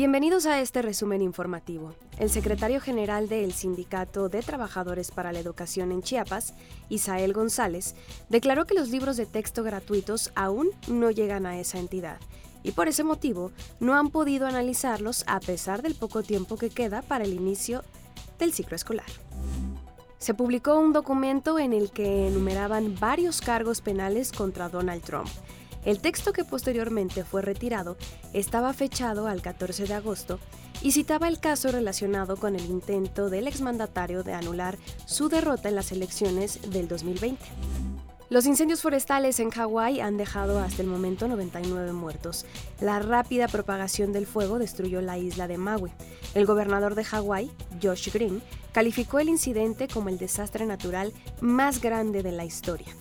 Bienvenidos a este resumen informativo. El secretario general del Sindicato de Trabajadores para la Educación en Chiapas, Isael González, declaró que los libros de texto gratuitos aún no llegan a esa entidad y por ese motivo no han podido analizarlos a pesar del poco tiempo que queda para el inicio del ciclo escolar. Se publicó un documento en el que enumeraban varios cargos penales contra Donald Trump el texto que posteriormente fue retirado estaba fechado al 14 de agosto y citaba el caso relacionado con el intento del exmandatario de anular su derrota en las elecciones del 2020. Los incendios forestales en Hawái han dejado hasta el momento 99 muertos. La rápida propagación del fuego destruyó la isla de Maui. El gobernador de Hawái, Josh Green, calificó el incidente como el desastre natural más grande de la historia.